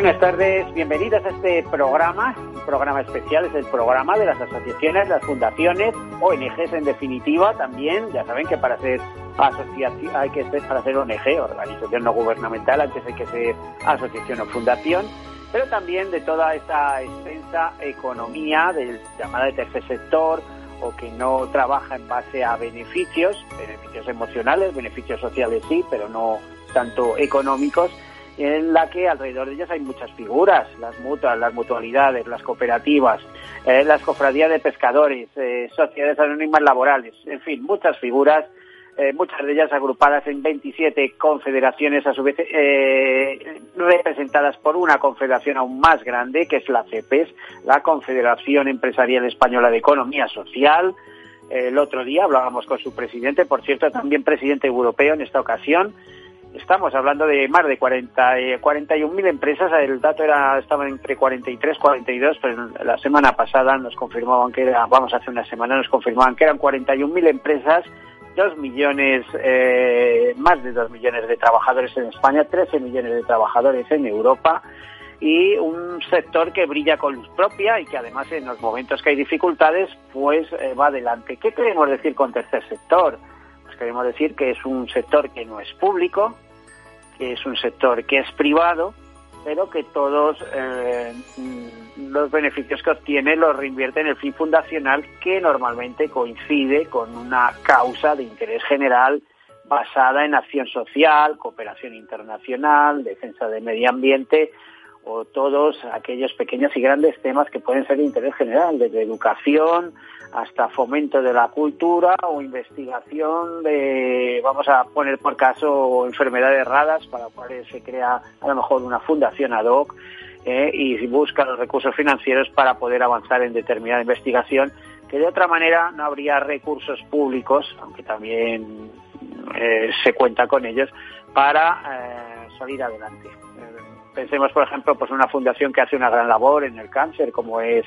Buenas tardes, bienvenidas a este programa, un programa especial, es el programa de las asociaciones, las fundaciones, ONGs en definitiva también, ya saben que para ser asociación hay que ser para ser ONG, organización no gubernamental, antes hay que ser asociación o fundación, pero también de toda esta extensa economía del llamada de tercer sector o que no trabaja en base a beneficios, beneficios emocionales, beneficios sociales sí, pero no tanto económicos en la que alrededor de ellas hay muchas figuras, las mutuas, las mutualidades, las cooperativas, eh, las cofradías de pescadores, eh, sociedades anónimas laborales, en fin, muchas figuras, eh, muchas de ellas agrupadas en 27 confederaciones, a su vez representadas por una confederación aún más grande, que es la CEPES, la Confederación Empresarial Española de Economía Social. El otro día hablábamos con su presidente, por cierto, también presidente europeo en esta ocasión, Estamos hablando de más de 40, eh, 41.000 empresas, el dato era estaba entre 43 y 42, pero la semana pasada nos confirmaban que era, vamos, hace una semana nos confirmaban que eran 41.000 empresas, 2 millones, eh, más de 2 millones de trabajadores en España, 13 millones de trabajadores en Europa y un sector que brilla con luz propia y que además en los momentos que hay dificultades pues eh, va adelante. ¿Qué queremos decir con tercer sector? Queremos decir que es un sector que no es público, que es un sector que es privado, pero que todos eh, los beneficios que obtiene los reinvierte en el fin fundacional que normalmente coincide con una causa de interés general basada en acción social, cooperación internacional, defensa del medio ambiente o todos aquellos pequeños y grandes temas que pueden ser de interés general, desde educación hasta fomento de la cultura o investigación de, vamos a poner por caso, enfermedades raras para cuales se crea a lo mejor una fundación ad hoc eh, y busca los recursos financieros para poder avanzar en determinada investigación que de otra manera no habría recursos públicos, aunque también eh, se cuenta con ellos, para eh, salir adelante. Pensemos, por ejemplo, pues una fundación que hace una gran labor en el cáncer, como es,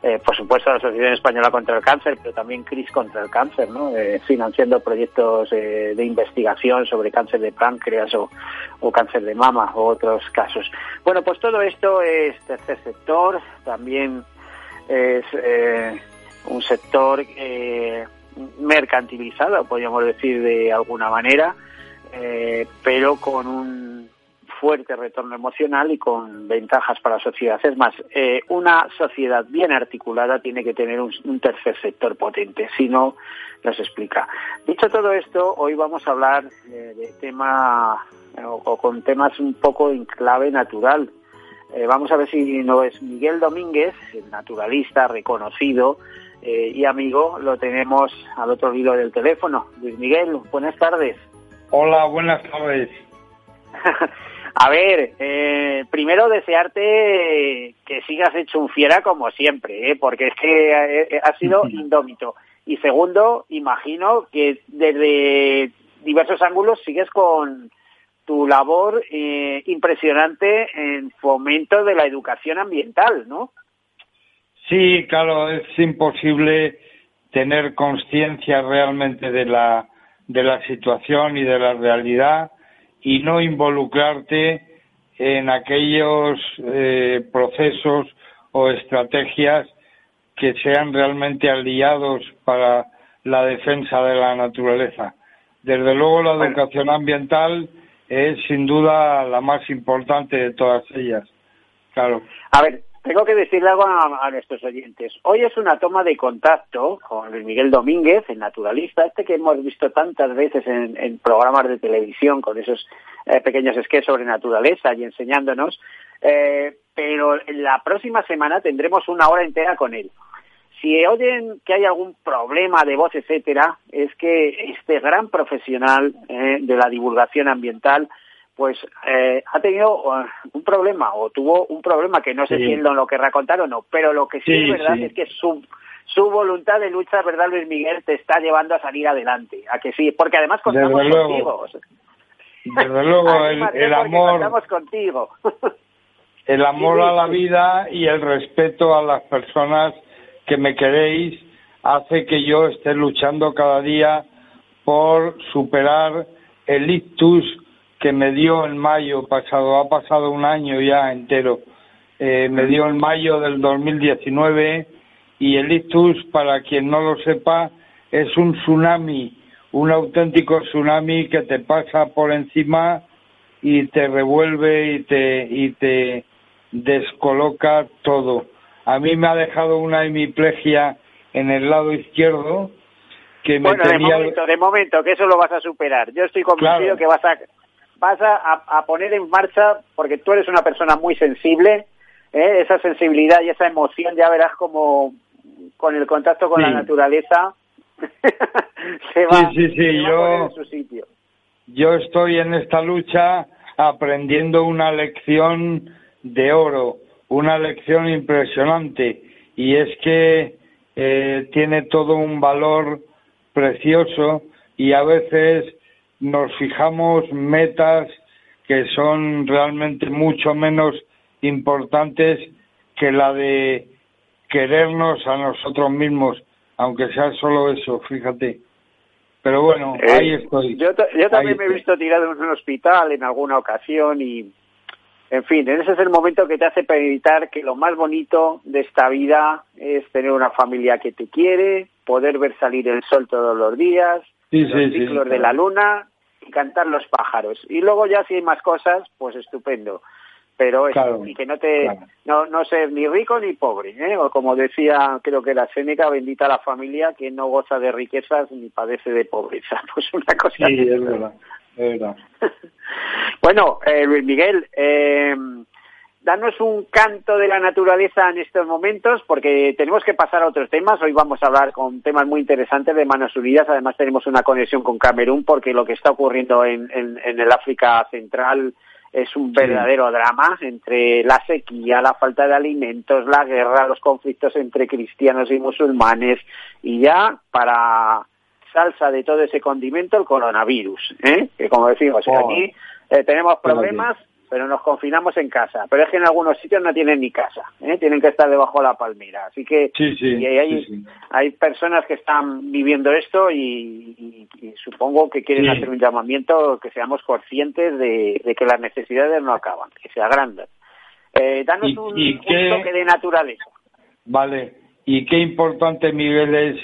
eh, por supuesto, la Asociación Española contra el Cáncer, pero también CRIS contra el Cáncer, ¿no? Eh, financiando proyectos eh, de investigación sobre cáncer de páncreas o, o, cáncer de mama o otros casos. Bueno, pues todo esto es tercer sector, también es un sector mercantilizado, podríamos decir de alguna manera, pero con un fuerte retorno emocional y con ventajas para la sociedad. Es más, eh, una sociedad bien articulada tiene que tener un, un tercer sector potente, si no, nos explica. Dicho todo esto, hoy vamos a hablar eh, de tema o, o, con temas un poco en clave natural. Eh, vamos a ver si no es Miguel Domínguez, el naturalista reconocido eh, y amigo, lo tenemos al otro hilo del teléfono. Luis Miguel, buenas tardes. Hola, buenas tardes. A ver, eh, primero desearte que sigas hecho un fiera como siempre, ¿eh? porque es que eh, ha sido indómito. Y segundo, imagino que desde diversos ángulos sigues con tu labor eh, impresionante en fomento de la educación ambiental, ¿no? Sí, claro, es imposible tener conciencia realmente de la de la situación y de la realidad y no involucrarte en aquellos eh, procesos o estrategias que sean realmente aliados para la defensa de la naturaleza. Desde luego la educación ambiental es sin duda la más importante de todas ellas. Claro. A ver, tengo que decirle algo a, nuestros oyentes. Hoy es una toma de contacto con Luis Miguel Domínguez, el naturalista, este que hemos visto tantas veces en, en programas de televisión con esos eh, pequeños sketches sobre naturaleza y enseñándonos, eh, pero la próxima semana tendremos una hora entera con él. Si oyen que hay algún problema de voz, etcétera, es que este gran profesional eh, de la divulgación ambiental pues eh, ha tenido uh, un problema o tuvo un problema que no sé Sí. si él no lo querrá contar o no, pero lo que sí, Sí, es verdad sí. es que su su voluntad de lucha, ¿verdad, Luis Miguel? Te está llevando a salir adelante, a que sí, porque además contamos Desde contigo. Desde luego, el, amor, contamos contigo. el amor a la vida y el respeto a las personas que me queréis hace que yo esté luchando cada día por superar el ictus que me dio en mayo pasado. Ha pasado un año ya entero. Eh, me dio en mayo del 2019 y el ictus, para quien no lo sepa, es un tsunami, un auténtico tsunami que te pasa por encima y te revuelve y te y te descoloca todo. A mí me ha dejado una hemiplegia en el lado izquierdo que me bueno, de tenía momento, de momento, que eso lo vas a superar. Yo estoy convencido Claro. que vas a vas a, a- poner en marcha, porque tú eres una persona muy sensible, ¿eh? esa sensibilidad y esa emoción, ya verás como con el contacto con Sí. la naturaleza se va, sí, sí, se va a poner en su sitio. yo estoy en esta lucha aprendiendo una lección de oro, una lección impresionante y es que eh, tiene todo un valor precioso y a veces nos fijamos metas que son realmente mucho menos importantes que la de querernos a nosotros mismos, aunque sea solo eso, fíjate. Pero bueno, Eh, ahí estoy. Yo, yo también Ahí me he visto tirado en un hospital en alguna ocasión y, en fin, ese es el momento que te hace meditar que lo más bonito de esta vida es tener una familia que te quiere, poder ver salir el sol todos los días, Sí, los sí, sí, ciclos de la luna y cantar los pájaros. Y luego ya si hay más cosas, pues estupendo. Pero Claro, y que no te claro. no no ser ni rico ni pobre, ¿eh? o como decía creo que la Séneca, bendita la familia que no goza de riquezas ni padece de pobreza. Pues una cosa Sí, es verdad, es verdad. bueno, eh, Luis Miguel, eh, danos un canto de la naturaleza en estos momentos, porque tenemos que pasar a otros temas. Hoy vamos a hablar con temas muy interesantes de Manos Unidas. Además, tenemos una conexión con Camerún, porque lo que está ocurriendo en, en, en el África Central es un verdadero drama entre la sequía, la falta de alimentos, la guerra, los conflictos entre cristianos y musulmanes y ya para salsa de todo ese condimento el coronavirus, ¿eh? que como decimos Oh. aquí eh, tenemos Qué problemas pero nos confinamos en casa, pero es que en algunos sitios no tienen ni casa, ¿eh? tienen que estar debajo de la palmera, así que Sí, sí, y hay, sí, hay personas que están viviendo esto y, y- y supongo que quieren hacer un llamamiento que seamos conscientes de, de que las necesidades no acaban, que se agrandan. Eh, danos ¿Y- un, y un qué- toque de naturaleza. Vale, y qué importante, Miguel, es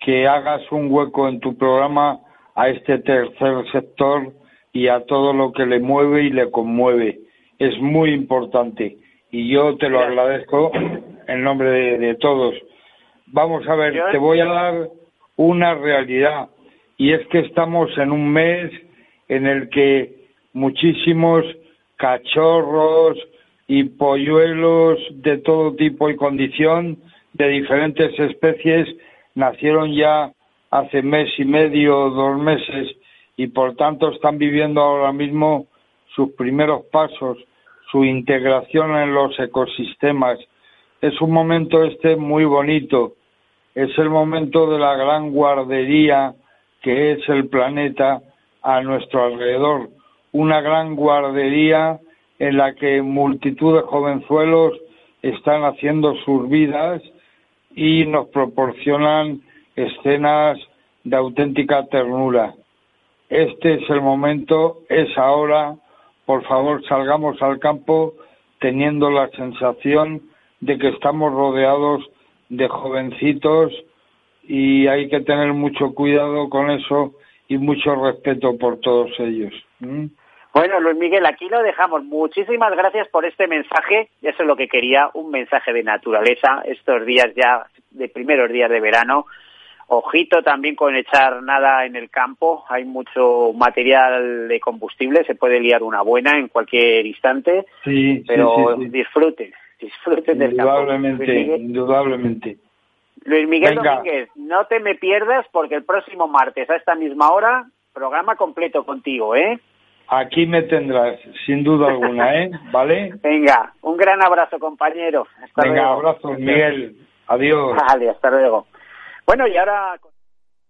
que hagas un hueco en tu programa a este tercer sector y a todo lo que le mueve y le conmueve. Es muy importante y yo te lo agradezco en nombre de, de todos. Vamos a ver, te voy a dar una realidad y es que estamos en un mes en el que muchísimos cachorros y polluelos de todo tipo y condición de diferentes especies nacieron ya hace mes y medio, dos meses y por tanto están viviendo ahora mismo sus primeros pasos, su integración en los ecosistemas. Es un momento este muy bonito, es el momento de la gran guardería que es el planeta a nuestro alrededor, una gran guardería en la que multitud de jovenzuelos están haciendo sus vidas y nos proporcionan escenas de auténtica ternura. Este es el momento, es ahora, por favor salgamos al campo teniendo la sensación de que estamos rodeados de jovencitos y hay que tener mucho cuidado con eso y mucho respeto por todos ellos. Bueno, Luis Miguel, aquí lo dejamos. Muchísimas gracias por este mensaje. Eso es lo que quería, un mensaje de naturaleza estos días ya de primeros días de verano. Ojito también con echar nada en el campo. Hay mucho material de combustible, se puede liar una buena en cualquier instante, Sí, pero sí, sí, disfruten, disfruten del campo. Indudablemente, indudablemente. Luis Miguel Venga. Domínguez, no te me pierdas porque el próximo martes a esta misma hora, programa completo contigo, ¿eh? aquí me tendrás, sin duda alguna, ¿eh? ¿Vale? Venga, un gran abrazo, compañero. Hasta Venga, abrazo, Miguel. Adiós. Vale, hasta luego. Bueno, y ahora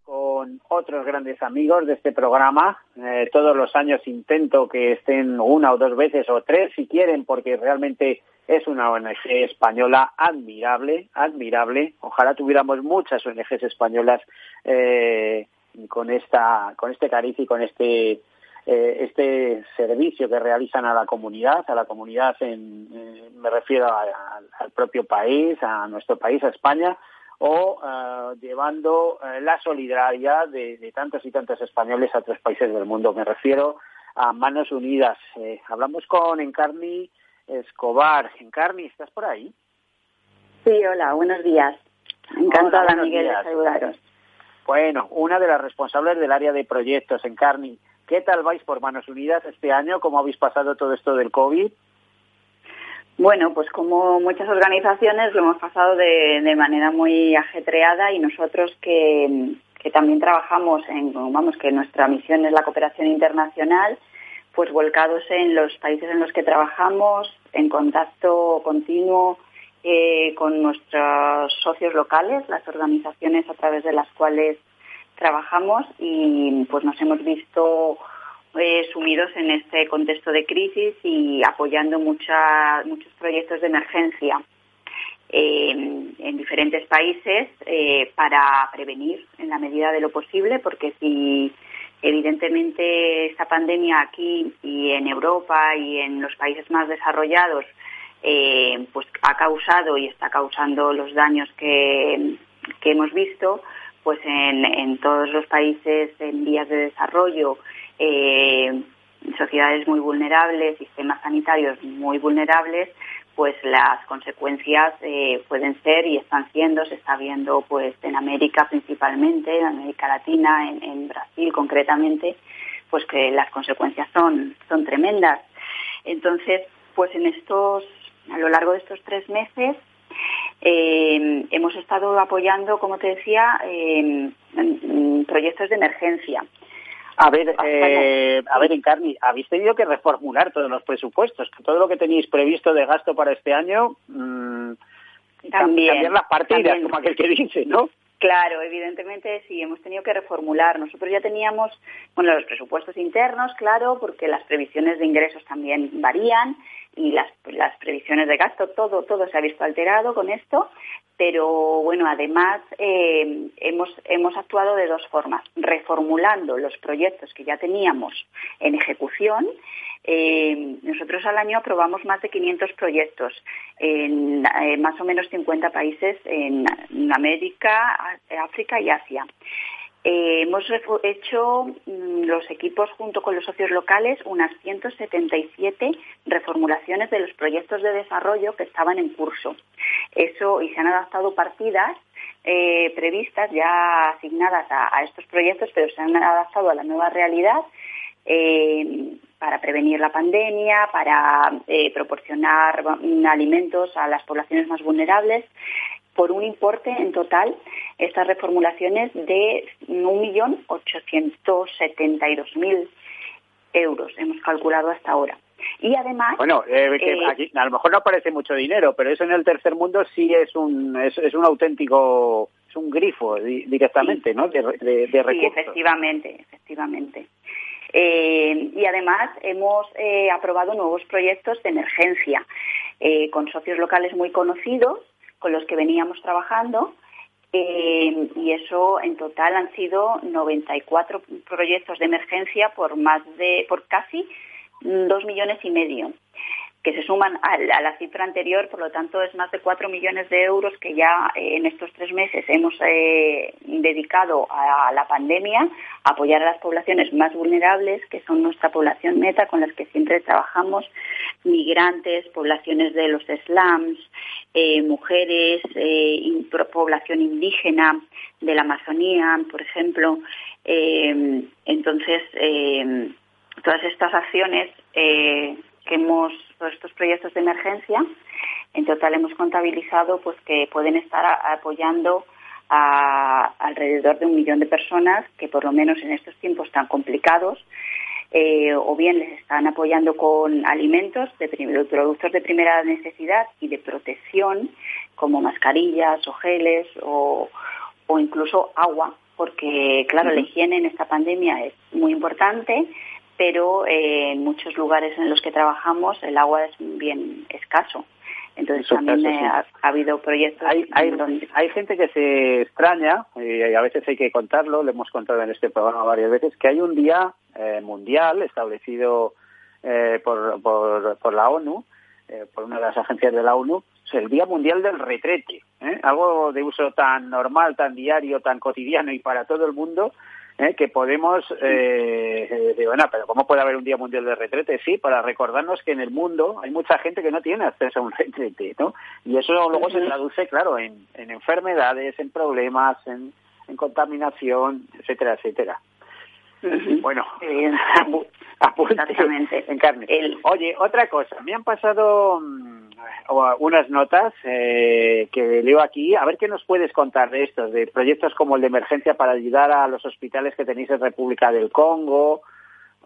con otros grandes amigos de este programa. Eh, todos los años intento que estén una o dos veces o tres si quieren, porque realmente es una ONG española admirable, admirable. Ojalá tuviéramos muchas ONGs españolas eh, con esta, con este cariz y con este eh, este servicio que realizan a la comunidad, a la comunidad en, me refiero al propio país, a nuestro país, a España, o eh, llevando la solidaridad de, de, tantos y tantos españoles a otros países del mundo. Me refiero a Manos Unidas. hablamos con Encarni Escobar. Encarni, ¿estás por ahí? Sí, hola, buenos días. Encantada, Miguel, de saludaros. Bueno, una de las responsables del área de proyectos, Encarni. ¿Qué tal vais por Manos Unidas este año? ¿Cómo habéis pasado todo esto del COVID? Bueno, pues como muchas organizaciones lo hemos pasado de, manera muy ajetreada y nosotros que, también trabajamos en, vamos, que nuestra misión es la cooperación internacional, pues volcados en los países en los que trabajamos, en contacto continuo eh, con nuestros socios locales, las organizaciones a través de las cuales trabajamos y pues nos hemos visto eh, sumidos en este contexto de crisis y apoyando muchos proyectos de emergencia en diferentes países eh, para prevenir en la medida de lo posible, porque si evidentemente esta pandemia aquí y en Europa y en los países más desarrollados eh, pues ha causado y está causando los daños que hemos visto, pues en, todos los países en vías de desarrollo, eh, sociedades muy vulnerables, sistemas sanitarios muy vulnerables, pues las consecuencias eh, pueden ser y están siendo, se está viendo pues en América principalmente, en América Latina, en, Brasil concretamente, pues que las consecuencias son, son tremendas. Entonces, pues en estos, a lo largo de estos tres meses, eh, hemos estado apoyando, como te decía, eh, proyectos de emergencia. A ver, eh, a ver, Encarni, habéis tenido que reformular todos los presupuestos, todo lo que tenéis previsto de gasto para este año, mmm, también, cambiar las partidas, como aquel que dice, ¿no? Claro, evidentemente sí, hemos tenido que reformular. Nosotros ya teníamos, bueno, los presupuestos internos, claro, porque las previsiones de ingresos también varían y las, las previsiones de gasto, todo, todo se ha visto alterado con esto, pero bueno, además eh, hemos, hemos actuado de dos formas, reformulando los proyectos que ya teníamos en ejecución. Eh, nosotros al año aprobamos más de 500 proyectos en eh, más o menos 50 países en América, África y Asia. Eh, hemos hecho mm, los equipos junto con los socios locales unas 177 reformulaciones de los proyectos de desarrollo que estaban en curso. Eso y se han adaptado partidas eh, previstas ya asignadas a, estos proyectos, pero se han adaptado a la nueva realidad eh, para prevenir la pandemia, para proporcionar mm, alimentos a las poblaciones más vulnerables por un importe en total, estas reformulaciones de 1.872.000 euros, hemos calculado hasta ahora. Y además... Bueno, eh, eh, a lo mejor no parece mucho dinero, pero eso en el tercer mundo sí es un, es, un auténtico, es un grifo directamente, ¿no? De, de, recursos. Sí, efectivamente, efectivamente. Eh, y además hemos aprobado nuevos proyectos de emergencia con socios locales muy conocidos con los que veníamos trabajando eh, y eso en total han sido 94 proyectos de emergencia por más de por casi dos millones y medio que se suman a, la cifra anterior, por lo tanto es más de cuatro millones de euros que ya eh, en estos tres meses hemos eh, dedicado a, la pandemia, apoyar a las poblaciones más vulnerables, que son nuestra población meta con las que siempre trabajamos, migrantes, poblaciones de los slums, eh, mujeres, población indígena de la Amazonía, por ejemplo. entonces, todas estas acciones que hemos, todos estos proyectos de emergencia, en total hemos contabilizado pues que pueden estar apoyando a alrededor de un millón de personas que por lo menos en estos tiempos tan complicados eh, o bien les están apoyando con alimentos, de productos de primera necesidad y de protección, como mascarillas o geles o, o incluso agua, porque claro, la higiene en esta pandemia es muy importante, pero eh, en muchos lugares en los que trabajamos el agua es bien escaso. Entonces también eh, ha, habido proyectos. Hay, hay, gente que se extraña, y a veces hay que contarlo, lo hemos contado en este programa varias veces, que hay un día eh, mundial establecido por, por, por, la ONU, por una de las agencias de la ONU, es el Día Mundial del Retrete, algo de uso tan normal, tan diario, tan cotidiano y para todo el mundo, ¿eh? que podemos, eh, bueno, pero ¿cómo puede haber un Día Mundial de Retrete? Sí, para recordarnos que en el mundo hay mucha gente que no tiene acceso a un retrete, ¿no? Y eso luego se traduce, claro, en, en enfermedades, en problemas, en, en contaminación, etcétera, etcétera. Bueno, eh, en carne. Oye, otra cosa, me han pasado mm, unas notas eh, que leo aquí. A ver qué nos puedes contar de estos, de proyectos como el de emergencia para ayudar a los hospitales que tenéis en República del Congo,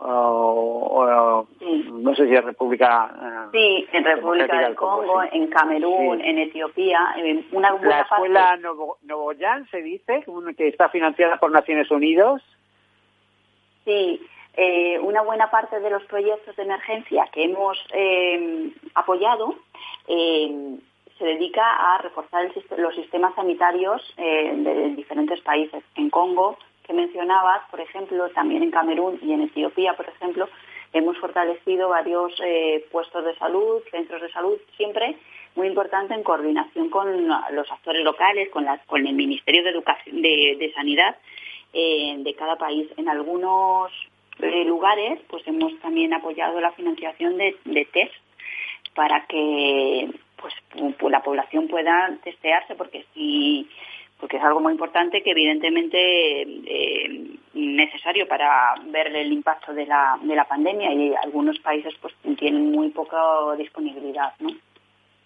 o, no sé si es República. Eh, sí, en República del Congo, en Camerún, en Etiopía. Una la escuela Novoyan se dice que está financiada por Naciones Unidas. Sí, eh, una buena parte de los proyectos de emergencia que hemos eh, apoyado eh, se dedica a reforzar los sistemas sanitarios de diferentes países. En Congo, que mencionabas, por ejemplo, también en Camerún y en Etiopía, por ejemplo, hemos fortalecido varios puestos de salud, centros de salud, siempre muy importante en coordinación con los actores locales, con, con el Ministerio de, Educación, de, Sanidad de cada país. En algunos lugares, pues hemos también apoyado la financiación de, test para que pues la población pueda testearse porque si porque es algo muy importante que evidentemente eh, necesario para ver el impacto de la, de la pandemia y algunos países pues tienen muy poca disponibilidad ¿no?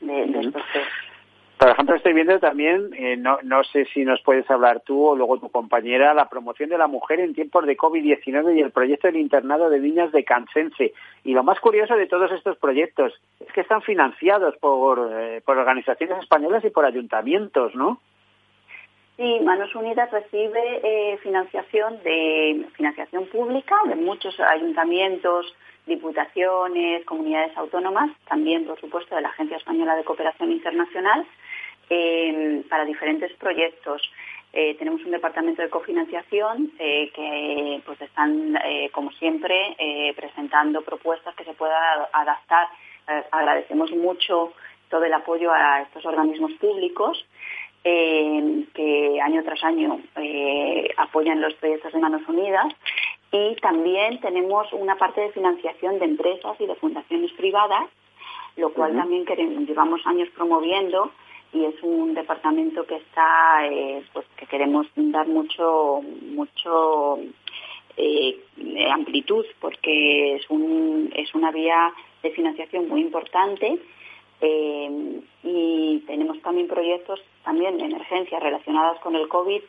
de, de estos test. Por ejemplo, estoy viendo también, eh, no, no sé si nos puedes hablar tú o luego tu compañera, la promoción de la mujer en tiempos de COVID-19 y el proyecto del internado de niñas de Cansense. Y lo más curioso de todos estos proyectos es que están financiados por, eh, por organizaciones españolas y por ayuntamientos, ¿no? Sí, Manos Unidas recibe eh, financiación de financiación pública de muchos ayuntamientos, diputaciones, comunidades autónomas, también, por supuesto, de la Agencia Española de Cooperación Internacional Em, para diferentes proyectos. Eh, tenemos un departamento de cofinanciación eh, que pues están, eh, como siempre, presentando propuestas que se puedan adaptar. agradecemos mucho todo el apoyo a estos organismos públicos que año tras año apoyan los proyectos de Manos Unidas y también tenemos una parte de financiación de empresas y de fundaciones privadas, lo cual también queremos, llevamos años promoviendo y es un departamento que está, eh, pues que queremos dar mucho, mucho eh, amplitud porque es un, es una vía de financiación muy importante eh, y tenemos también proyectos también de emergencia relacionadas con el COVID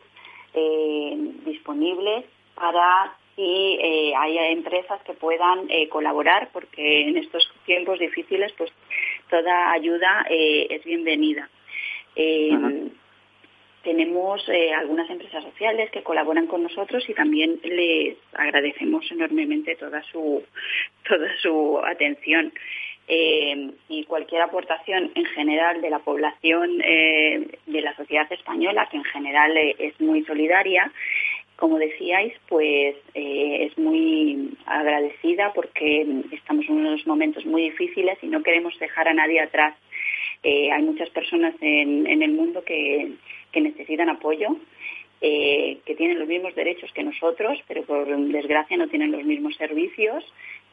disponibles para si hay empresas que puedan colaborar porque en estos tiempos difíciles pues toda ayuda es bienvenida. Eh, tenemos eh, algunas empresas sociales que colaboran con nosotros y también les agradecemos enormemente toda su, toda su atención. Eh, y cualquier aportación en general de la población de la sociedad española, que en general es muy solidaria, como decíais, pues es muy agradecida porque estamos en unos momentos muy difíciles y no queremos dejar a nadie atrás. Eh, hay muchas personas en, el mundo que, necesitan apoyo, eh, que tienen los mismos derechos que nosotros, pero por desgracia no tienen los mismos servicios,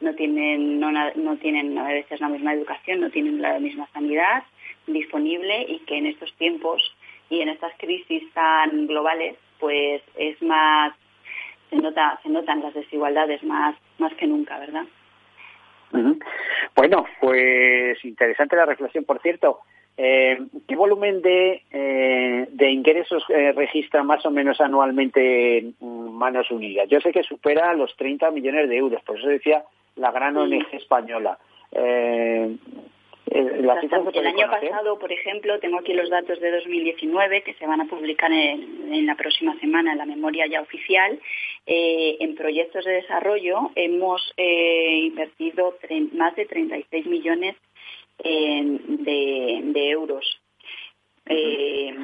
no tienen, no, no tienen a veces la misma educación, no tienen la misma sanidad disponible y que en estos tiempos y en estas crisis tan globales, pues es más, se, nota, se notan las desigualdades más, más que nunca, ¿verdad? Bueno, pues interesante la reflexión. Por cierto, Eh, ¿Qué volumen de, eh, de ingresos eh, registra más o menos anualmente Manos Unidas? Yo sé que supera los 30 millones de euros, por eso decía la gran ONG española. Eh, el año pasado, por ejemplo, tengo aquí los datos de 2019 que se van a publicar en, la próxima semana en la memoria ya oficial. en proyectos de desarrollo hemos invertido más de 36 millones de, euros. Eh,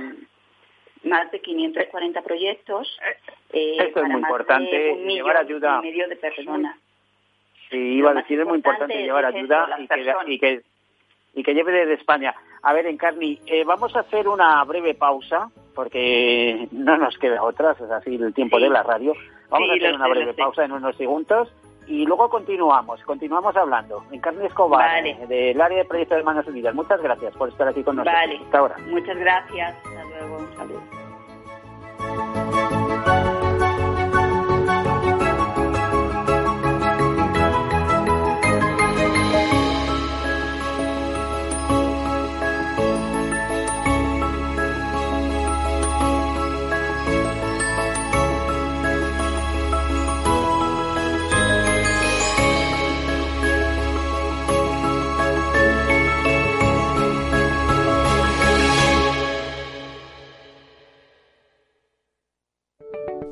más de 540 proyectos. Eh, Esto es muy importante, llevar ayuda. medio de personas. Sí, iba a decir, es muy importante llevar ayuda y que, y que, y, que, lleve desde España. A ver, Encarni, eh, vamos a hacer una breve pausa, porque no nos queda otra, es así el tiempo de la radio. Vamos a hacer una breve pausa en unos segundos y luego continuamos, continuamos hablando. Encarni Escobar, del área de proyectos de Manos Unidas. Muchas gracias por estar aquí con nosotros. Vale. Hasta ahora. Muchas gracias. Hasta luego. Un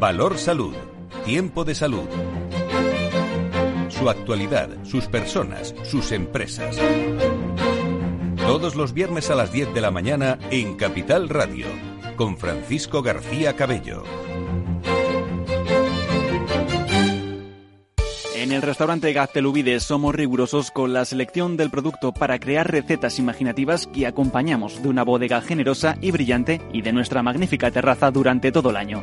Valor Salud. Tiempo de salud. Su actualidad, sus personas, sus empresas. Todos los viernes a las 10 de la mañana en Capital Radio, con Francisco García Cabello. En el restaurante Gaztelubides somos rigurosos con la selección del producto para crear recetas imaginativas que acompañamos de una bodega generosa y brillante y de nuestra magnífica terraza durante todo el año.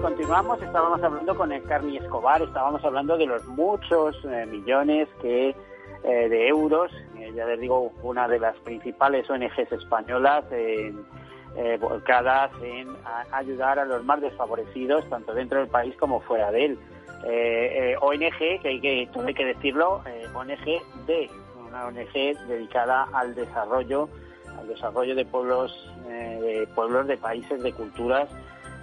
Continuamos. Estábamos hablando con el Carni Escobar, estábamos hablando de los muchos eh, millones que eh, de euros. Eh, ya les digo, una de las principales ONGs españolas volcadas en ayudar a los más desfavorecidos, tanto dentro del país como fuera de él. ONG, que hay que, hay que decirlo, ONG de una ONG dedicada al desarrollo, al desarrollo de pueblos, de pueblos, de países, de culturas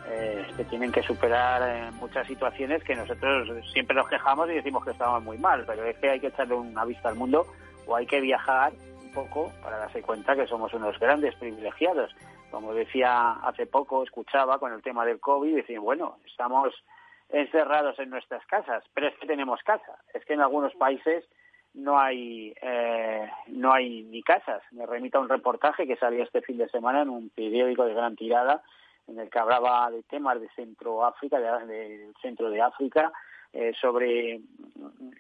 eh, que tienen que superar eh, muchas situaciones que nosotros siempre nos quejamos y decimos que estamos muy mal, pero es que hay que echarle una vista al mundo o hay que viajar un poco para darse cuenta que somos unos grandes privilegiados. Como decía hace poco, escuchaba con el tema del COVID, y decía, bueno, estamos encerrados en nuestras casas, pero es que tenemos casa. Es que en algunos países no hay eh, no hay ni casas. Me remito a un reportaje que salió este fin de semana en un periódico de gran tirada en el que hablaba de temas de Centro África, del centro de África, eh, sobre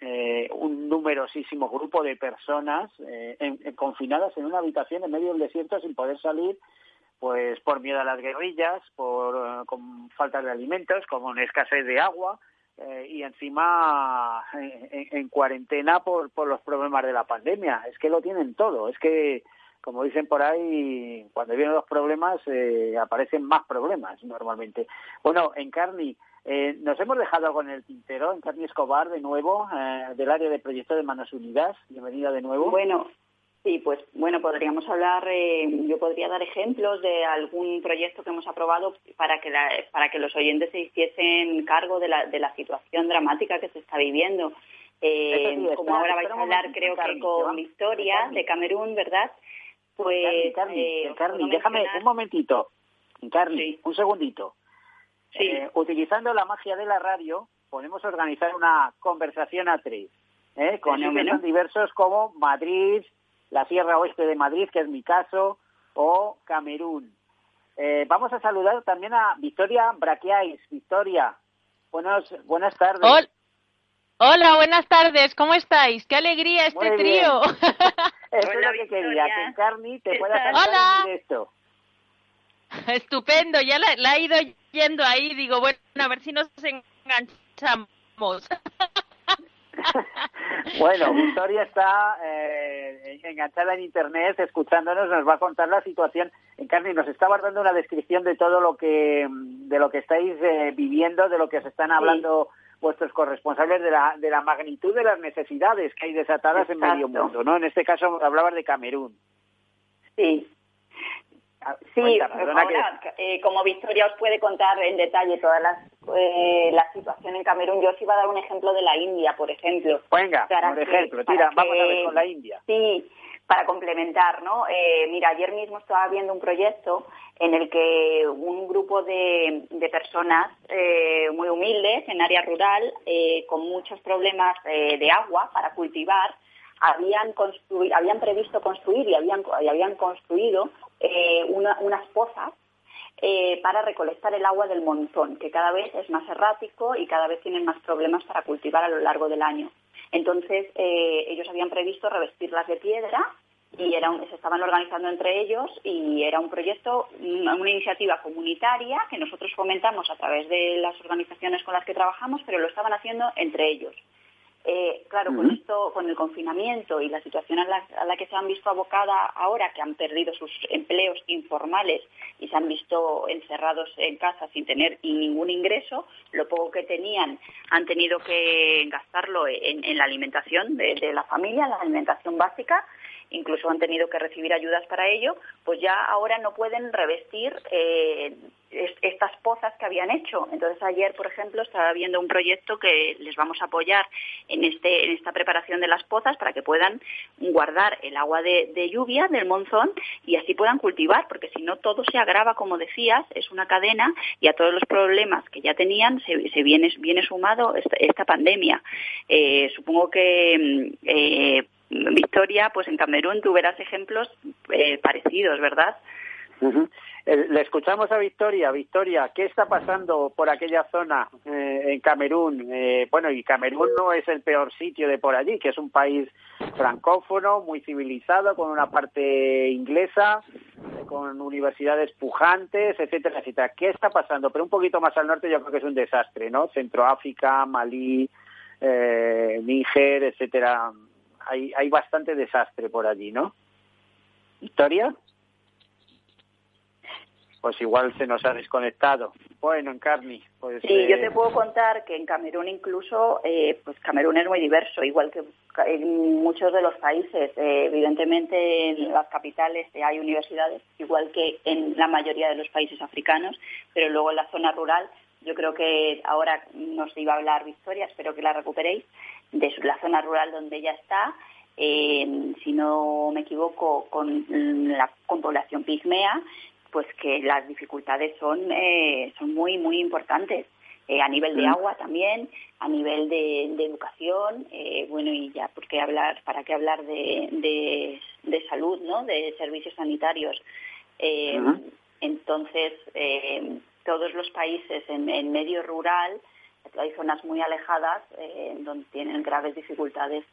eh, un numerosísimo grupo de personas eh, confinadas en una habitación en medio del desierto sin poder salir pues por miedo a las guerrillas, por con falta de alimentos, con escasez de agua y encima en, en, cuarentena por, por los problemas de la pandemia. Es que lo tienen todo. Es que como dicen por ahí, cuando vienen los problemas eh, aparecen más problemas normalmente. Bueno, en Carni, eh, nos hemos dejado algo en el tintero, en Carni Escobar, de nuevo, eh, del área de proyecto de Manos Unidas. Bienvenida de nuevo. Bueno, sí, pues bueno, podríamos hablar, yo podría dar ejemplos de algún proyecto que hemos aprobado para que, para que los oyentes se hiciesen cargo de la, de la situación dramática que se está viviendo. como ahora vais a hablar, creo que con Victoria de Camerún, ¿verdad? Pues, Carly, eh, déjame un momentito. Carly, un segundito. Eh, utilizando la magia de la radio, podemos organizar una conversación a tres, ¿eh? con eventos diversos como Madrid, la Sierra Oeste de Madrid, que es mi caso, o Camerún. Eh, vamos a saludar también a Victoria Braquiais. Victoria, buenos, buenas tardes. Hola, buenas tardes, ¿cómo estáis? ¡Qué alegría este trío! Eso es lo que quería, que Carni te pueda cantar en directo. Estupendo, ya la, he ido yendo ahí, digo, bueno, a ver si nos enganchamos. bueno, Victoria está eh, enganchada en internet, escuchándonos, nos va a contar la situación. En Carni nos estaba dando una descripción de todo lo que de lo que estáis eh, viviendo, de lo que os están hablando vuestros corresponsables de la, de la magnitud de las necesidades que hay desatadas en medio mundo, ¿no? En este caso hablabas de Camerún. Sí. Ah, sí, eh, como Victoria os puede contar en detalle toda las, eh, la situación en Camerún, yo os iba a dar un ejemplo de la India, por ejemplo. Venga, por ejemplo, tira, vamos a ver con la India. Sí, para complementar, ¿no? Eh, mira, ayer mismo estaba viendo un proyecto en el que un grupo de, personas eh, muy humildes en área rural, eh, con muchos problemas de agua para cultivar, habían, habían previsto construir y habían, habían construido unas pozas para recolectar el agua del montón, que cada vez es más errático y cada vez tienen más problemas para cultivar a lo largo del año. Entonces, eh, ellos habían previsto revestirlas de piedra y se estaban organizando entre ellos y era un proyecto, una, iniciativa comunitaria que nosotros fomentamos a través de las organizaciones con las que trabajamos, pero lo estaban haciendo entre ellos. Eh, claro, con esto, con el confinamiento y la situación a la, que se han visto abocada ahora, que han perdido sus empleos informales y se han visto encerrados en casa sin tener ningún ingreso, lo poco que tenían han tenido que gastarlo en, la alimentación de, la familia, la alimentación básica, incluso han tenido que recibir ayudas para ello, pues ya ahora no pueden revestir eh, estas pozas que habían hecho. Entonces ayer, por ejemplo, estaba viendo un proyecto que les vamos a apoyar en, este, en esta preparación de las pozas para que puedan guardar el agua de, lluvia del monzón y así puedan cultivar, porque si no todo se agrava, como decías, es una cadena y a todos los problemas que ya tenían se, se viene, viene sumado esta, pandemia. Eh, supongo que mm, eh, Victoria, pues en Camerún tú verás ejemplos eh, parecidos, ¿verdad? Eh, le escuchamos a Victoria. Victoria, ¿qué está pasando por aquella zona eh, en Camerún? Eh, bueno, y Camerún no es el peor sitio de por allí, que es un país francófono, muy civilizado, con una parte inglesa, con universidades pujantes, etcétera, etcétera. ¿Qué está pasando? Pero un poquito más al norte yo creo que es un desastre, ¿no? Centroáfrica, Malí, Níger, etcétera. Hay, hay bastante desastre por allí, ¿no? Victoria pues igual se nos ha desconectado. Bueno, Encarni, pues... Sí, yo te puedo contar que en Camerún incluso, eh, pues Camerún es muy diverso, igual que en muchos de los países. Eh, evidentemente en las capitales hay universidades, igual que en la mayoría de los países africanos, pero luego en la zona rural, yo creo que ahora nos iba a hablar Victoria, espero que la recuperéis, de la zona rural donde ella está, eh, si no me equivoco, con la con población pigmea, pues que las dificultades son, eh, son muy, muy importantes. Eh, a nivel de mm. agua también, a nivel de, educación, eh, bueno, y ya, ¿por qué hablar, ¿para qué hablar de, de, salud, ¿no? de servicios sanitarios? Entonces, todos los países en, en, medio rural, hay zonas muy alejadas donde tienen graves dificultades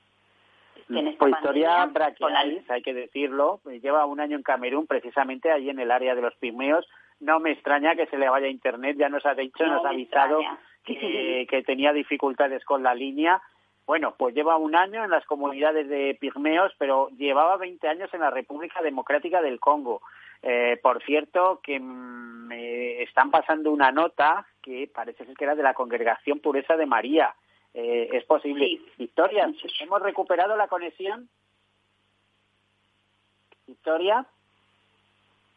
pues historia braquialis, hay que decirlo, lleva un año en Camerún, precisamente allí en el área de los Pigmeos. No me extraña que se le vaya a internet, ya nos ha dicho, nos ha avisado que, que tenía dificultades con la línea. Bueno, pues lleva un año en las comunidades de pigmeos, pero llevaba 20 años en la República Democrática del Congo. Eh, por cierto, que me están pasando una nota que parece ser que era de la Congregación Pureza de María, eh, es posible. Victoria, ¿hemos recuperado la conexión? Victoria.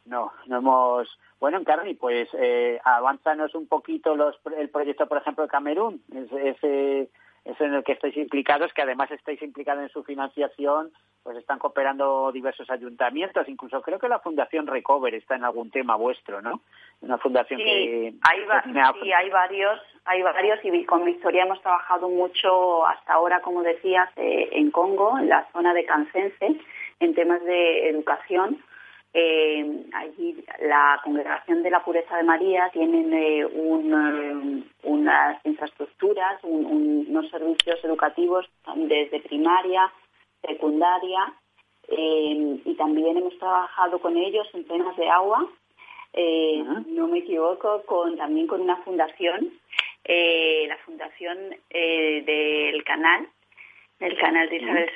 No, no hemos. Bueno, Encarni, pues eh, avánzanos un poquito los, el proyecto, por ejemplo, de Camerún. Ese, es en el que estáis implicados, que además estáis implicados en su financiación, pues están cooperando diversos ayuntamientos, incluso creo que la Fundación Recover está en algún tema vuestro, ¿no? Una fundación que... Hay sí, hay varios, hay varios y con Victoria hemos trabajado mucho hasta ahora, como decías, eh, en Congo, en la zona de Cancense, en temas de educación eh, allí la Congregación de la Pureza de María tiene eh, eh, unas infraestructuras, unos servicios educativos desde primaria, secundaria, y también hemos trabajado con ellos en temas de agua. No me equivoco, con también con una fundación, la fundación del canal, del canal de Isabel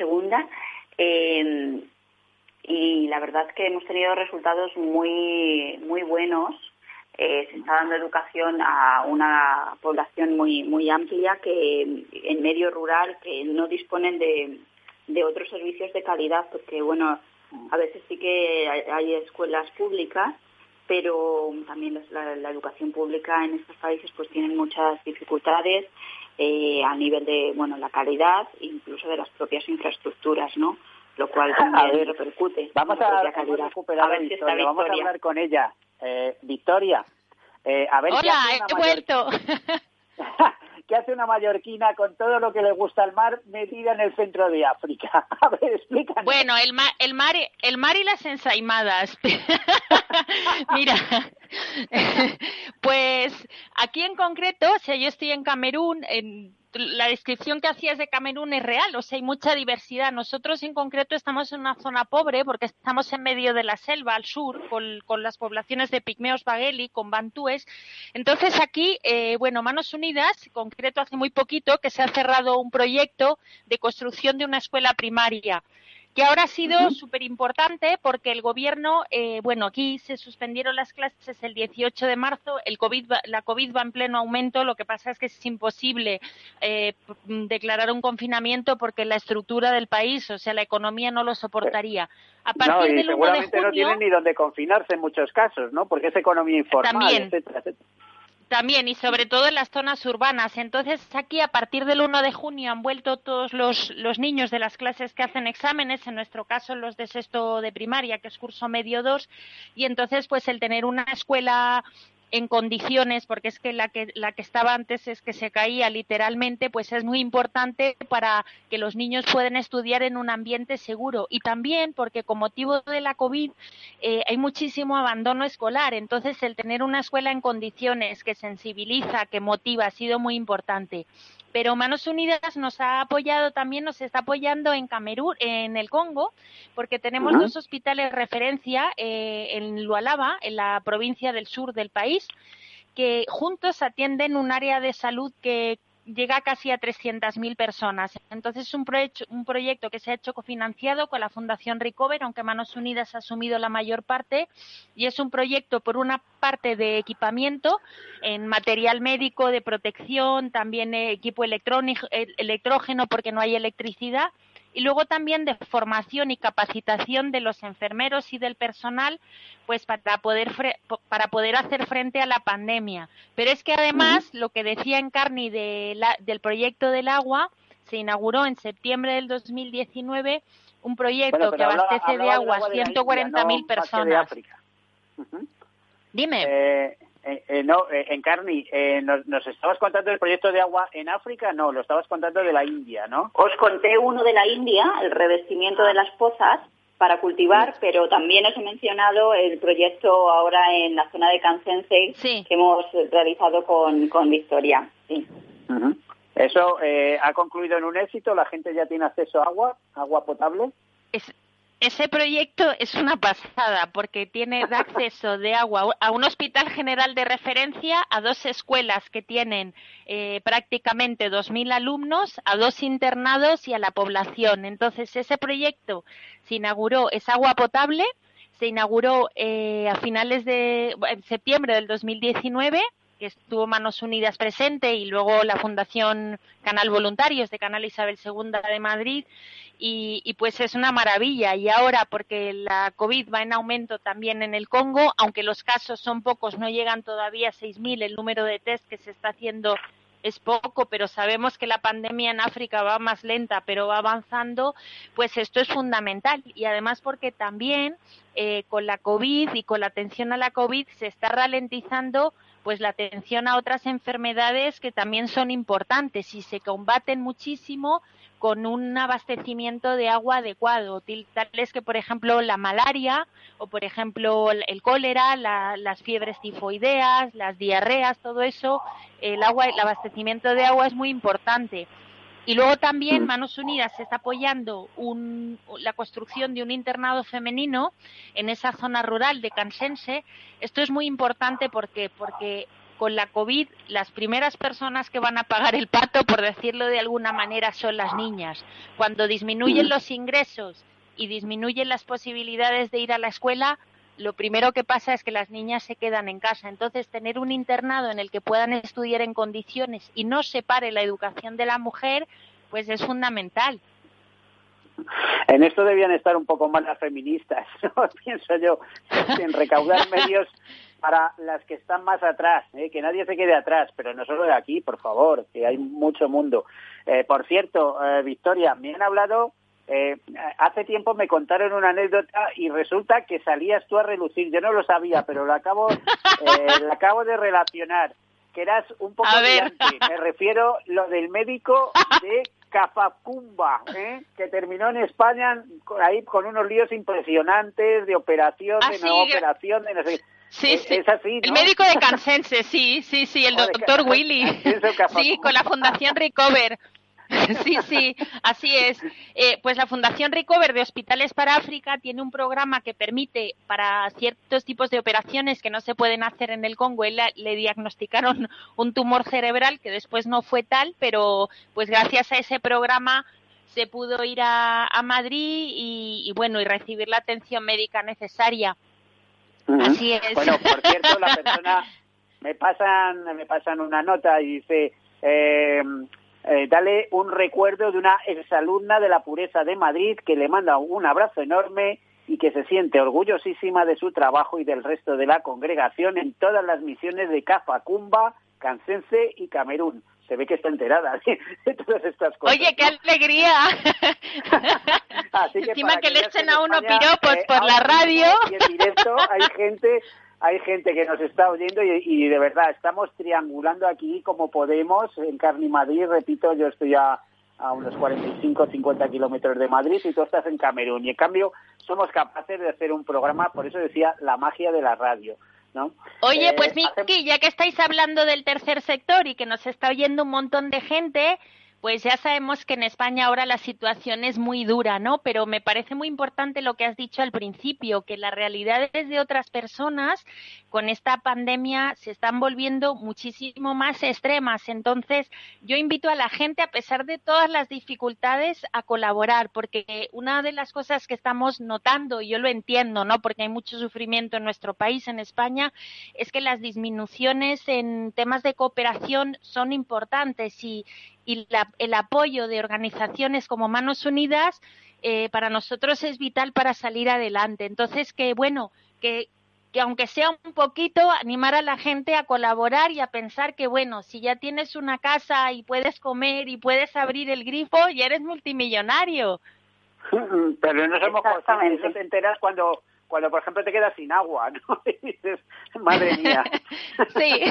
II y la verdad es que hemos tenido resultados muy, muy buenos. Eh, se está dando educación a una población muy, muy amplia que en medio rural que no disponen de, de otros servicios de calidad, porque bueno, a veces sí que hay, escuelas públicas, pero también la, educación pública en estos países pues tienen muchas dificultades eh, a nivel de bueno la calidad, incluso de las propias infraestructuras, ¿no? Lo cual también repercute. Vamos a, recuperar a, Victoria. vamos a hablar con ella. Eh, Victoria, eh, a ver Hola, he vuelto. ¿Qué hace una mallorquina con todo lo que le gusta el mar metida en el centro de África? A ver, explícanos. Bueno, el mar, el mar, el mar y las ensaimadas. Mira, pues aquí en concreto, o sea, yo estoy en Camerún, en la descripción que hacías de Camerún es real, o sea, hay mucha diversidad. Nosotros en concreto estamos en una zona pobre porque estamos en medio de la selva al sur con, las poblaciones de pigmeos bagueli, con bantúes. Entonces aquí, eh, bueno, Manos Unidas, en concreto hace muy poquito que se ha cerrado un proyecto de construcción de una escuela primaria que ahora ha sido súper importante porque el gobierno, eh, bueno, aquí se suspendieron las clases el 18 de marzo, el COVID la COVID va en pleno aumento, lo que pasa es que es imposible eh, declarar un confinamiento porque la estructura del país, o sea, la economía no lo soportaría. A partir no, y del 1 de seguramente junio, no tienen ni dónde confinarse en muchos casos, ¿no? Porque es economía informal, También. etcétera, etcétera. También, y sobre todo en las zonas urbanas. Entonces, aquí, a partir del 1 de junio, han vuelto todos los, los niños de las clases que hacen exámenes, en nuestro caso los de sexto de primaria, que es curso medio 2, y entonces, pues el tener una escuela en condiciones, porque es que la que la que estaba antes es que se caía literalmente, pues es muy importante para que los niños puedan estudiar en un ambiente seguro. Y también porque con motivo de la COVID eh, hay muchísimo abandono escolar, entonces el tener una escuela en condiciones que sensibiliza, que motiva, ha sido muy importante. Pero Manos Unidas nos ha apoyado también, nos está apoyando en Camerún, en el Congo, porque tenemos dos hospitales referencia eh, en Lualaba, en la provincia del sur del país, que juntos atienden un área de salud que llega casi a 300.000 personas. Entonces es un, proyecto, un proyecto que se ha hecho cofinanciado con la Fundación Recover, aunque Manos Unidas ha asumido la mayor parte, y es un proyecto por una parte de equipamiento en material médico, de protección, también eh, equipo electrónico, electrógeno porque no hay electricidad, y luego también de formación y capacitación de los enfermeros y del personal pues para poder para poder hacer frente a la pandemia. Pero es que además lo que decía Encarni de la- del proyecto del agua se inauguró en septiembre del 2019 un proyecto Bueno, que hablaba- abastece de hablaba agua a agua de la 140.000 India, no personas. Dime. Eh, eh, eh, no, eh, Encarni, eh, nos, nos estabas contando del proyecto de agua en África, no, lo estabas contando de la India, ¿no? Os conté uno de la India, el revestimiento de las pozas para cultivar, pero también os he mencionado el proyecto ahora en la zona de Cancense que hemos realizado con, con Victoria. Sí. Ujú. Eso eh, ha concluido en un éxito, la gente ya tiene acceso a agua, agua potable. Es- ese proyecto es una pasada porque tiene acceso de agua a un hospital general de referencia, a dos escuelas que tienen eh, prácticamente 2.000 alumnos, a dos internados y a la población. Entonces, ese proyecto se inauguró, es agua potable, se inauguró eh, a finales de septiembre del 2019 que estuvo Manos Unidas presente y luego la Fundación Canal Voluntarios de Canal Isabel II de Madrid y, pues es una maravilla y ahora porque la COVID va en aumento también en el Congo, aunque los casos son pocos, no llegan todavía a 6.000, el número de test que se está haciendo es poco, pero sabemos que la pandemia en África va más lenta, pero va avanzando, pues esto es fundamental. Y además porque también eh, con la COVID y con la atención a la COVID se está ralentizando pues la atención a otras enfermedades que también son importantes y se combaten muchísimo con un abastecimiento de agua adecuado, tales que, por ejemplo, la malaria o, por ejemplo, el, el cólera, la- las fiebres tifoideas, las diarreas, todo eso, el agua, el abastecimiento de agua es muy importante. Y luego también Manos Unidas está apoyando un- la construcción de un internado femenino en esa zona rural de Cansense. Esto es muy importante porque, porque con la COVID las primeras personas que van a pagar el pato, por decirlo de alguna manera, son las niñas. Cuando disminuyen los ingresos y disminuyen las posibilidades de ir a la escuela, lo primero que pasa es que las niñas se quedan en casa. Entonces, tener un internado en el que puedan estudiar en condiciones y no separe la educación de la mujer, pues es fundamental. En esto debían estar un poco más las feministas, ¿no? pienso yo, en recaudar medios para las que están más atrás, ¿eh? que nadie se quede atrás, pero no solo de aquí, por favor, que hay mucho mundo. Eh, por cierto, eh, Victoria, me han hablado, eh, hace tiempo me contaron una anécdota y resulta que salías tú a relucir, yo no lo sabía, pero lo acabo, eh, lo acabo de relacionar, que eras un poco liante. me refiero lo del médico de Cafacumba, ¿eh? que terminó en España con- ahí con unos líos impresionantes de operación, Ah, de que- operación, de no sé. Sí, Es- sí. es así, El médico de Cansense, sí, sí, sí, el doctor Willy. Sí, con la Fundación Recover. Sí, sí, así es. Eh, pues la Fundación Recover de Hospitales para África tiene un programa que permite para ciertos tipos de operaciones que no se pueden hacer en el Congo. Él le diagnosticaron un tumor cerebral que después no fue tal, pero pues gracias a ese programa se pudo ir a, Madrid y, bueno, y recibir la atención médica necesaria. Así es. Bueno, por cierto, la persona me pasan me pasan una nota y dice eh, eh, dale un recuerdo de una exalumna de la pureza de Madrid que le manda un abrazo enorme y que se siente orgullosísima de su trabajo y del resto de la congregación en todas las misiones de Cafacumba, Cansense y Camerún. Se ve que está enterada de todas estas cosas. Oye, qué alegría. Encima que, le echen a uno piropos eh, por la radio. Y en directo hay gente hay gente que nos está oyendo y, de verdad estamos triangulando aquí como podemos en Carni Madrid. Repito, yo estoy a, a unos 45 50 kilómetros de Madrid y tú estás en Camerún. Y en cambio somos capaces de hacer un programa, por eso decía, la magia de la radio. ¿No? Oye, pues eh, Miki, ya que estáis hablando del tercer sector y que nos está oyendo un montón de gente, pues ya sabemos que en España ahora la situación es muy dura, ¿no? Pero me parece muy importante lo que has dicho al principio, que las realidades de otras personas con esta pandemia se están volviendo muchísimo más extremas. Entonces, yo invito a la gente, a pesar de todas las dificultades, a colaborar, porque una de las cosas que estamos notando, y yo lo entiendo, ¿no? Porque hay mucho sufrimiento en nuestro país, en España, es que las disminuciones en temas de cooperación son importantes y, y el apoyo de organizaciones como Manos Unidas eh, para nosotros es vital para salir adelante. Entonces, que bueno, que, que aunque sea un poquito, animar a la gente a colaborar y a pensar que, bueno, si ya tienes una casa y puedes comer y puedes abrir el grifo, ya eres multimillonario. Pero no somos conscientes, no te enteras cuando, cuando, por ejemplo, te quedas sin agua, ¿no? Y dices, madre mía. sí.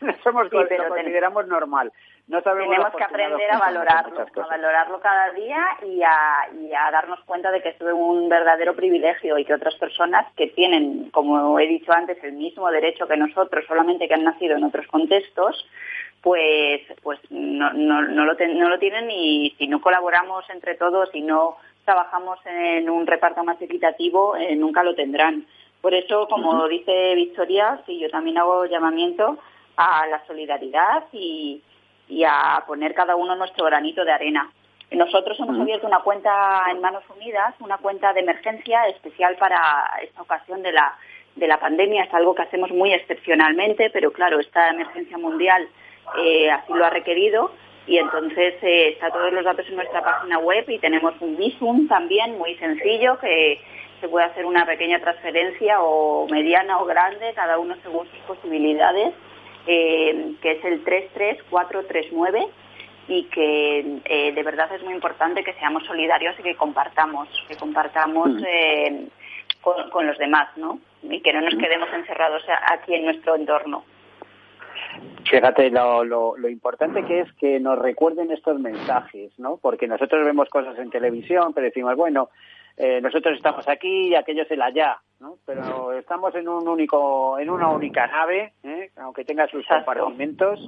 no somos sí, lo consideramos normal. Tenemos que aprender a valorarlo, a valorarlo cada día y a, y a darnos cuenta de que es un verdadero privilegio y que otras personas que tienen, como he dicho antes, el mismo derecho que nosotros, solamente que han nacido en otros contextos, pues, pues no, no, no, lo, no lo tienen y si no colaboramos entre todos y no trabajamos en un reparto más equitativo, eh, nunca lo tendrán. Por eso, como dice Victoria, sí, yo también hago llamamiento a la solidaridad y, y a poner cada uno nuestro granito de arena. Nosotros hemos abierto una cuenta en Manos Unidas, una cuenta de emergencia especial para esta ocasión de la, de la pandemia. Es algo que hacemos muy excepcionalmente, pero claro, esta emergencia mundial eh, así lo ha requerido y entonces eh, está todos los datos en nuestra página web y tenemos un Visum también muy sencillo que se puede hacer una pequeña transferencia o mediana o grande, cada uno según sus posibilidades eh, que es el 33439 y que eh, de verdad es muy importante que seamos solidarios y que compartamos, que compartamos mm. eh, con, los demás, ¿no? Y que no nos mm. quedemos encerrados aquí en nuestro entorno. Fíjate lo, lo, importante que es que nos recuerden estos mensajes, ¿no? Porque nosotros vemos cosas en televisión, pero decimos, bueno, eh, nosotros estamos aquí y aquellos el allá, ¿no? Pero estamos en un único, en una única nave, ¿eh? aunque tenga sus compartimentos.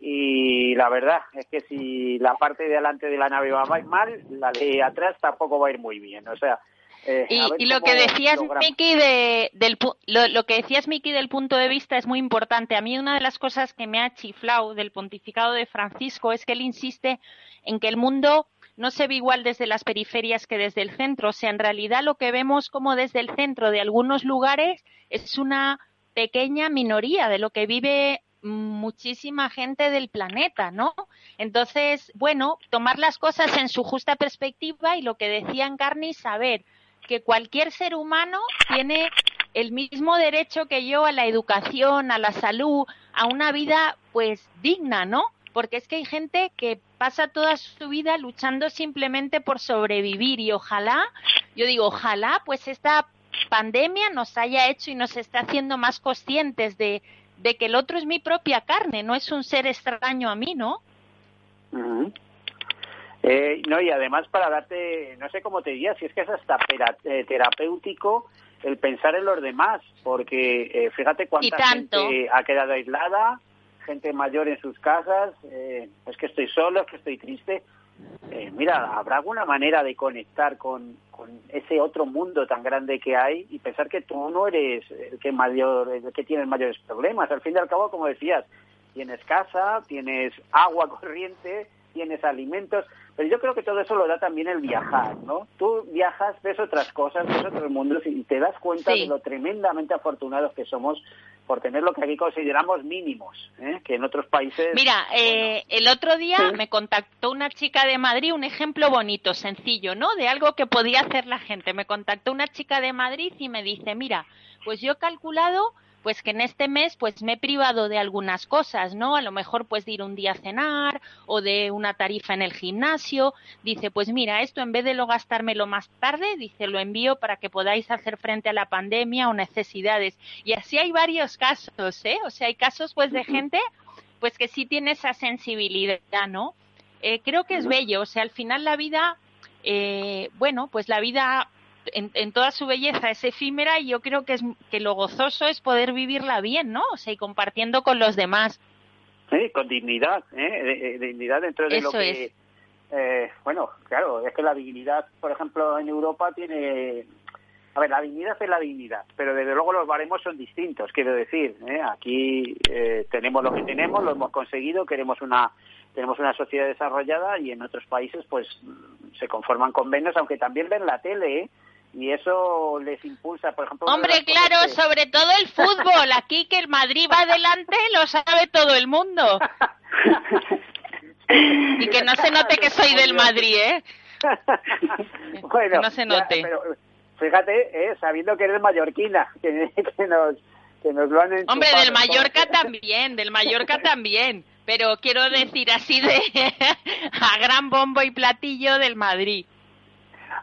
Y la verdad es que si la parte de adelante de la nave va mal, la de atrás tampoco va a ir muy bien. O sea, eh, y, lo que decías Miki de, del lo, lo, que decías Miki del punto de vista es muy importante. A mí una de las cosas que me ha chiflado del pontificado de Francisco es que él insiste en que el mundo no se ve igual desde las periferias que desde el centro. O sea, en realidad lo que vemos como desde el centro de algunos lugares es una pequeña minoría de lo que vive muchísima gente del planeta, ¿no? Entonces, bueno, tomar las cosas en su justa perspectiva y lo que decía Encarni, saber que cualquier ser humano tiene el mismo derecho que yo a la educación, a la salud, a una vida pues digna, ¿no? Porque es que hay gente que pasa toda su vida luchando simplemente por sobrevivir y ojalá, yo digo, ojalá pues esta pandemia nos haya hecho y nos está haciendo más conscientes de, que el otro es mi propia carne, no es un ser extraño a mí, ¿no? Eh, no, y además para darte, no sé cómo te diría, si es que es hasta eh, terapéutico el pensar en los demás, porque eh, fíjate cuánta gente ha quedado aislada, gente mayor en sus casas, eh, es que estoy solo, es que estoy triste. Eh, mira, ¿habrá alguna manera de conectar con, ese otro mundo tan grande que hay y pensar que tú no eres el que mayor, el que tiene mayores problemas? Al fin y al cabo, como decías, tienes casa, tienes agua corriente, tienes alimentos, pero yo creo que todo eso lo da también el viajar, ¿no? Tú viajas, ves otras cosas, ves otros mundos y te das cuenta de lo tremendamente afortunados que somos por tener lo que aquí consideramos mínimos, ¿eh? que en otros países... Mira, eh, el otro día me contactó una chica de Madrid, un ejemplo bonito, sencillo, ¿no? De algo que podía hacer la gente. Me contactó una chica de Madrid y me dice, mira, pues yo he calculado pues que en este mes pues me he privado de algunas cosas, ¿no? A lo mejor pues de ir un día a cenar o de una tarifa en el gimnasio. Dice, pues mira, esto en vez de lo gastármelo más tarde, dice, lo envío para que podáis hacer frente a la pandemia o necesidades. Y así hay varios casos, ¿eh? O sea, hay casos pues de gente pues que sí tiene esa sensibilidad, ¿no? Eh, creo que es bello, o sea, al final la vida, eh, bueno, pues la vida en, toda su belleza es efímera y yo creo que es que lo gozoso es poder vivirla bien, ¿no? O sea, y compartiendo con los demás. Sí, con dignidad, ¿eh? dignidad dentro de lo que... Eh, bueno, claro, es que la dignidad, por ejemplo, en Europa tiene... A ver, la dignidad es la dignidad, pero desde luego los baremos son distintos, quiero decir. ¿eh? Aquí eh, tenemos lo que tenemos, lo hemos conseguido, queremos una tenemos una sociedad desarrollada y en otros países pues se conforman con menos, aunque también ven la tele, ¿eh? Y eso les impulsa, por ejemplo. Hombre, claro, sobre todo el fútbol. Aquí que el Madrid va adelante lo sabe todo el mundo. y que no se note que soy del Madrid, ¿eh? bueno, no se note. pero fíjate, ¿eh? sabiendo que eres mallorquina, que, que, nos, que nos lo han Hombre, del Mallorca también, del Mallorca también. Pero quiero decir así de a gran bombo y platillo del Madrid.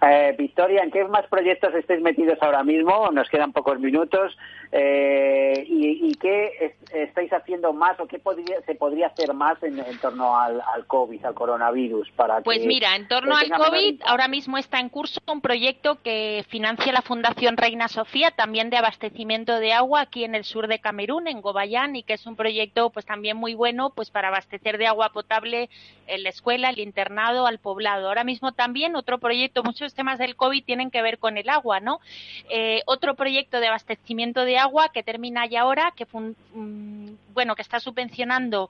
Eh, Victoria, ¿en qué más proyectos estáis metidos ahora mismo? Nos quedan pocos minutos. Eh, y, qué estáis haciendo más o qué podría, se podría hacer más en, torno al, COVID, al coronavirus? Para pues mira, en torno al COVID, ahora mismo está en curso un proyecto que financia la Fundación Reina Sofía, también de abastecimiento de agua aquí en el sur de Camerún, en Gobayán, y que es un proyecto pues también muy bueno pues para abastecer de agua potable en la escuela, el internado, al poblado. Ahora mismo también otro proyecto, muchos temas del COVID tienen que ver con el agua, ¿no? Eh, otro proyecto de abastecimiento de agua que termina ya ahora, que mm, bueno, que está subvencionando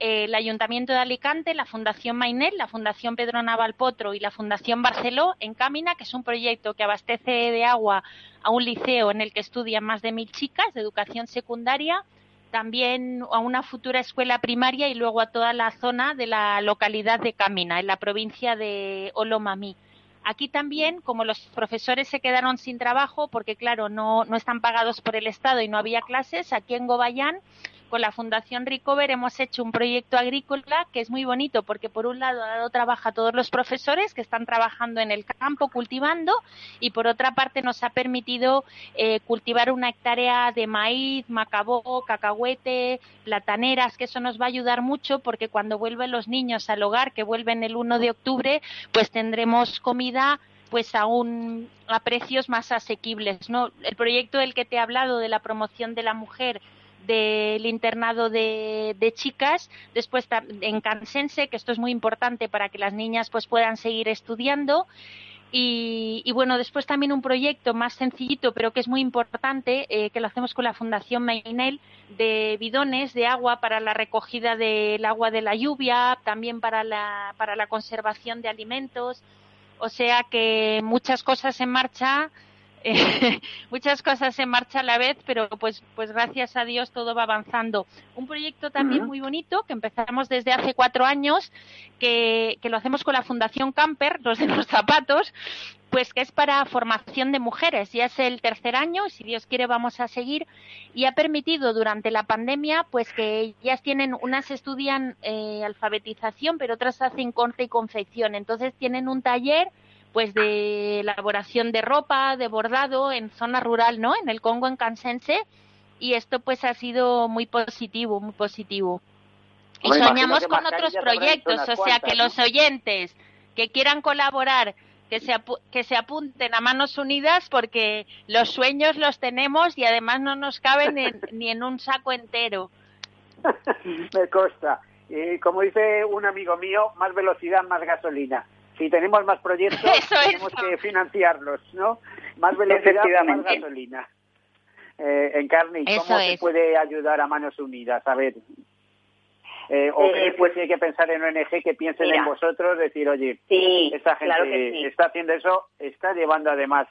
eh, el Ayuntamiento de Alicante, la Fundación Mainel, la Fundación Pedro Navalpotro y la Fundación Barceló en Cámina, que es un proyecto que abastece de agua a un liceo en el que estudian más de mil chicas de educación secundaria, también a una futura escuela primaria y luego a toda la zona de la localidad de Cámina, en la provincia de Olomamí. Aquí también, como los profesores se quedaron sin trabajo, porque claro, no, no están pagados por el Estado y no había clases, aquí en Gobayán con la Fundación Recover hemos hecho un proyecto agrícola que es muy bonito porque por un lado ha dado trabajo a todos los profesores que están trabajando en el campo cultivando y por otra parte nos ha permitido eh, cultivar una hectárea de maíz, macabó, cacahuete, plataneras, que eso nos va a ayudar mucho porque cuando vuelven los niños al hogar, que vuelven el 1 de octubre, pues tendremos comida pues aún a precios más asequibles, ¿no? El proyecto del que te he hablado de la promoción de la mujer del internado de, chicas, después en Cansense, que esto es muy importante para que las niñas pues puedan seguir estudiando. Y, bueno, después también un proyecto más sencillito, pero que es muy importante, eh, que lo hacemos con la Fundación Mainel, de bidones de agua para la recogida del agua de la lluvia, también para la, para la conservación de alimentos. O sea que muchas cosas en marcha muchas cosas en marcha a la vez, pero pues, pues gracias a Dios todo va avanzando. Un proyecto también muy bonito que empezamos desde hace cuatro años, que, que lo hacemos con la Fundación Camper, los de los zapatos, pues que es para formación de mujeres. Ya es el tercer año, si Dios quiere vamos a seguir, y ha permitido durante la pandemia, pues que ellas tienen, unas estudian eh, alfabetización, pero otras hacen corte y confección. Entonces tienen un taller pues de elaboración de ropa, de bordado en zona rural, ¿no? En el Congo, en Cansense, y esto pues ha sido muy positivo, muy positivo. Y soñamos con otros proyectos, o sea, que los oyentes que quieran colaborar, que se, que se apunten a manos unidas porque los sueños los tenemos y además no nos caben ni en un saco entero. Me consta. Y como dice un amigo mío, más velocidad, más gasolina si tenemos más proyectos, tenemos que financiarlos, ¿no? Más velocidad, más gasolina. Eh, Encarni, ¿cómo se puede ayudar a Manos Unidas? A ver. Eh, ¿O eh, pues, hay que pensar en ONG que piensen en vosotros, decir, oye, esta gente está haciendo eso, está llevando además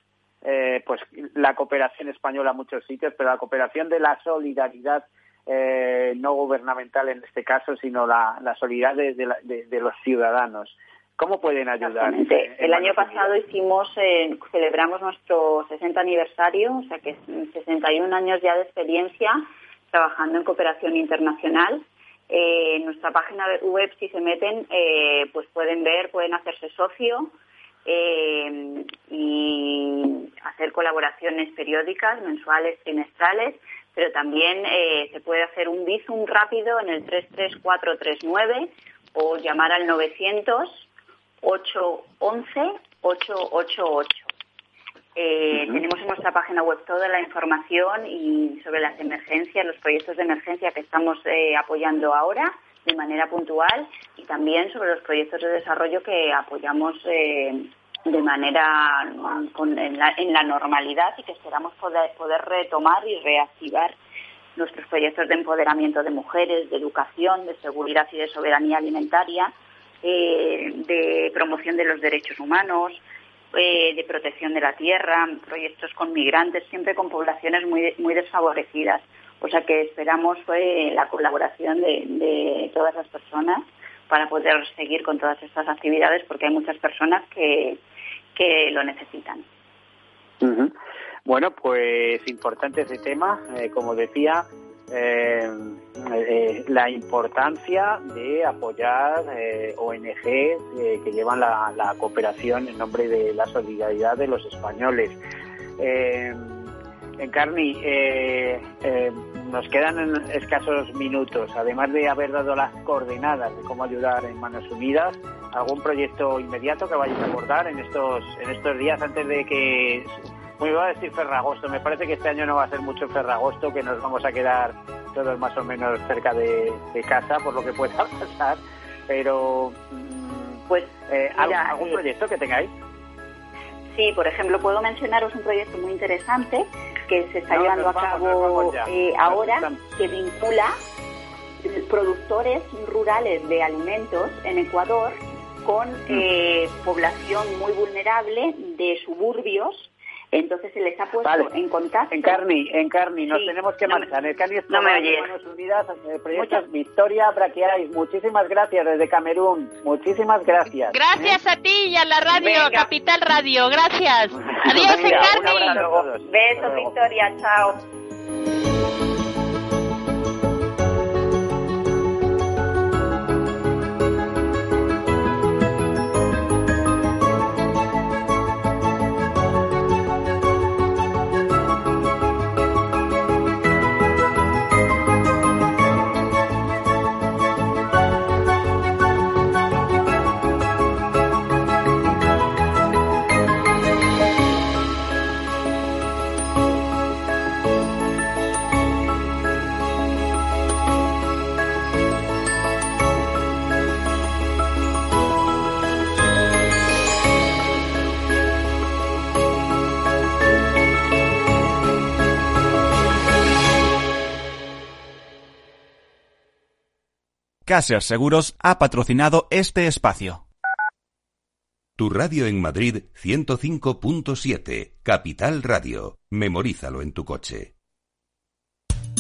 eh, pues la cooperación española a muchos sitios, pero la cooperación de la solidaridad eh, no gubernamental en este caso, sino la, solidaridad de, los ciudadanos. ¿Cómo pueden ayudar? El año pasado hicimos, eh, celebramos nuestro 60 aniversario, o sea que 61 años ya de experiencia trabajando en cooperación internacional. Eh, en nuestra página web, si se meten, eh, pues pueden ver, pueden hacerse socio eh, y hacer colaboraciones periódicas, mensuales, trimestrales, pero también se puede hacer un visum rápido en el 33439 o llamar al 900 811 888. Eh, Tenemos en nuestra página web toda la información y sobre las emergencias, los proyectos de emergencia que estamos eh, apoyando ahora de manera puntual y también sobre los proyectos de desarrollo que apoyamos eh, de manera en, la, normalidad y que esperamos poder, poder retomar y reactivar nuestros proyectos de empoderamiento de mujeres, de educación, de seguridad y de soberanía alimentaria, eh, de promoción de los derechos humanos, eh, de protección de la tierra, proyectos con migrantes, siempre con poblaciones muy, muy desfavorecidas. O sea que esperamos eh, la colaboración de, todas las personas para poder seguir con todas estas actividades porque hay muchas personas que, que lo necesitan. Bueno, pues importante ese tema, eh, como decía, eh, eh, la importancia de apoyar eh, ONG eh, que llevan la, cooperación en nombre de la solidaridad de los españoles. en Carni, nos quedan escasos minutos, además de haber dado las coordenadas de cómo ayudar en Manos Unidas, ¿algún proyecto inmediato que vayáis a abordar en estos, en estos días antes de que me iba a decir Ferragosto, me parece que este año no va a ser mucho Ferragosto, que nos vamos a quedar todos más o menos cerca de, casa, por lo que pueda pasar, pero mm, pues eh, ¿algún, eh, proyecto que tengáis? Sí, por ejemplo, puedo mencionaros un proyecto muy interesante que se está llevando a cabo eh, ahora, que vincula productores rurales de alimentos en Ecuador con mm. población muy vulnerable de suburbios entonces se les ha puesto en contacto. En Carni, en Carni, nos tenemos que marchar. En Carni no me oyes. Unidas, proyectos Victoria Braquiaris. Muchísimas gracias desde Camerún. Muchísimas gracias. Gracias a ti y a la radio, Capital Radio. Gracias. Adiós, en Carni. Besos, Victoria. Chao. Caser Seguros ha patrocinado este espacio. Tu radio en Madrid 105.7, Capital Radio. Memorízalo en tu coche.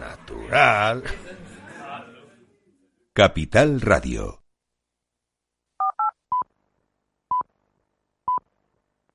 Natural. Capital Radio.